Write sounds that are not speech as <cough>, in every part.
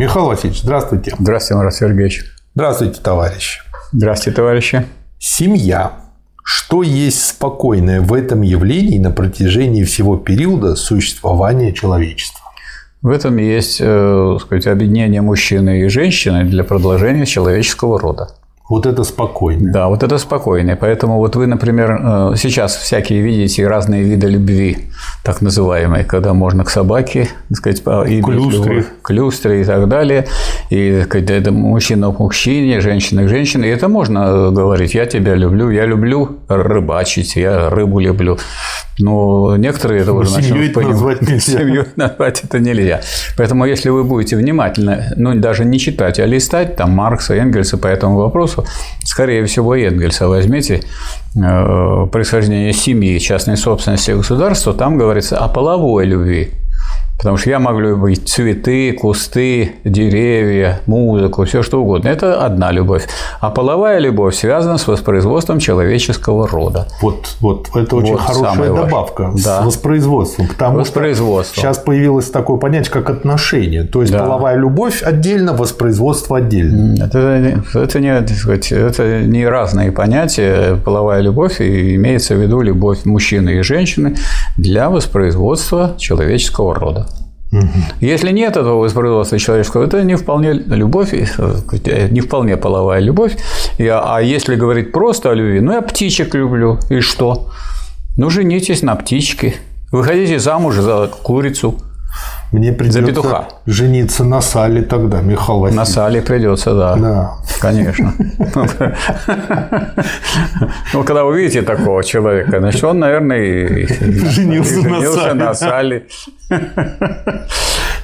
Михаил Васильевич, здравствуйте. Здравствуйте, Марат Сергеевич. Здравствуйте, товарищ. Здравствуйте, товарищи. Семья. Что есть спокойное в этом явлении на протяжении всего периода существования человечества? В этом есть э, сказать, объединение мужчины и женщины для продолжения человеческого рода. Вот это спокойно. Да, вот это спокойно. Поэтому вот вы, например, э, сейчас всякие видите разные виды любви, так называемые, когда можно к собаке, так сказать, и к люстре. к люстре и так далее. И сказать, это мужчина к мужчине, женщина к женщине. И это можно говорить. Я тебя люблю, я люблю рыбачить, я рыбу люблю. Но некоторые это уже Семью это назвать нельзя. <laughs> Семью назвать это нельзя. Поэтому, если вы будете внимательно, ну, даже не читать, а листать там Маркса, Энгельса по этому вопросу, скорее всего, Энгельса возьмите, э, происхождение семьи, частной собственности государства, там говорится о половой любви. Потому что я могу любить цветы, кусты, деревья, музыку, все что угодно. Это одна любовь. А половая любовь связана с воспроизводством человеческого рода. Вот, вот это очень Вот хорошая важное. добавка Да. с воспроизводством. Потому Воспроизводство. что сейчас появилось такое понятие, как отношения. То есть Да. половая любовь отдельно, воспроизводство отдельно. Это, это, не, сказать, это не разные понятия. Половая любовь и имеется в виду любовь мужчины и женщины для воспроизводства человеческого рода. Если нет этого воспроизводства человеческого, это не вполне любовь, э, сказать, не вполне половая любовь. А а если говорить просто о любви, ну я птичек люблю, и что? Ну женитесь на птичке, выходите замуж за курицу, Мне придется петуха. жениться на сале тогда, Михаил на Васильевич. сале придется, да. Да. Конечно. Ну, когда увидите такого человека, значит, он, наверное, Женился на сале, на.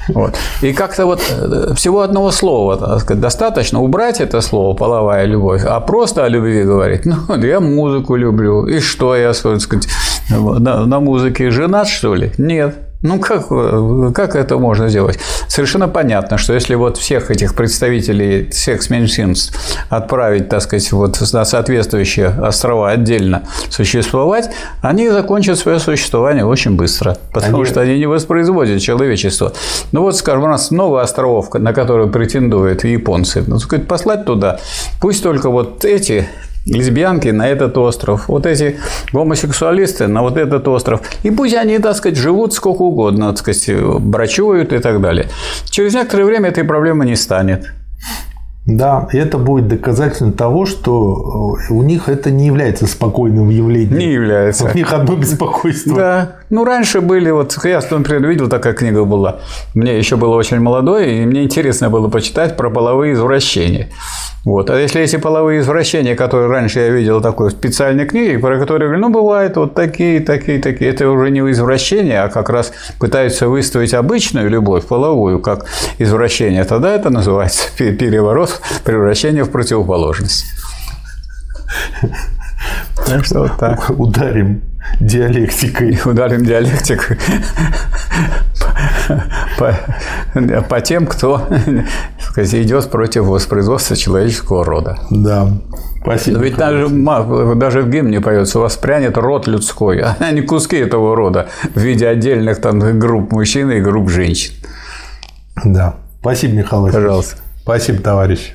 Вот. И как-то вот э, всего одного слова сказать, достаточно убрать это слово половая любовь, а просто о любви говорить. Ну, я музыку люблю. И что я, так сказать, на, на музыке женат, что ли? Нет. Ну, как, э, как это можно сделать? Совершенно понятно, что если вот всех этих представителей секс-меньшинств отправить, так сказать, вот на соответствующие острова отдельно существовать, они закончат свое существование очень быстро, потому Они- что они не воспроизводят человечество. Ну вот, скажем, у нас много островов, на которые претендуют японцы. Ну, так сказать, послать туда, пусть только вот эти лесбиянки на этот остров, вот эти гомосексуалисты на вот этот остров. И пусть они, так сказать, живут сколько угодно, так сказать, брачуют и так далее. Через некоторое время этой проблемы не станет. Да, это будет доказательством того, что э, у них это не является спокойным явлением. Не является. У них одно беспокойство. Да. Ну, раньше были, вот я, например, видел, такая книга была. Мне еще было очень молодой, и мне интересно было почитать про половые извращения. Вот. А если эти половые извращения, которые раньше я видел такой в специальной книге, про которые говорю, ну, бывают вот такие, такие, такие, это уже не извращение, а как раз пытаются выставить обычную любовь, половую, как извращение, тогда это называется <laughs> пе- переворот, превращение в противоположность. Так что вот так. Ударим диалектикой. <laughs> ударим диалектику по, по- тем, кто сказать, идет против воспроизводства человеческого рода. Да. Спасибо. Но ведь даже, даже в гимне поется «Воспрянет род людской», а не куски этого рода в виде отдельных там групп мужчин и групп женщин. Да. Спасибо, Михаил Васильевич. Пожалуйста. Спасибо, товарищ.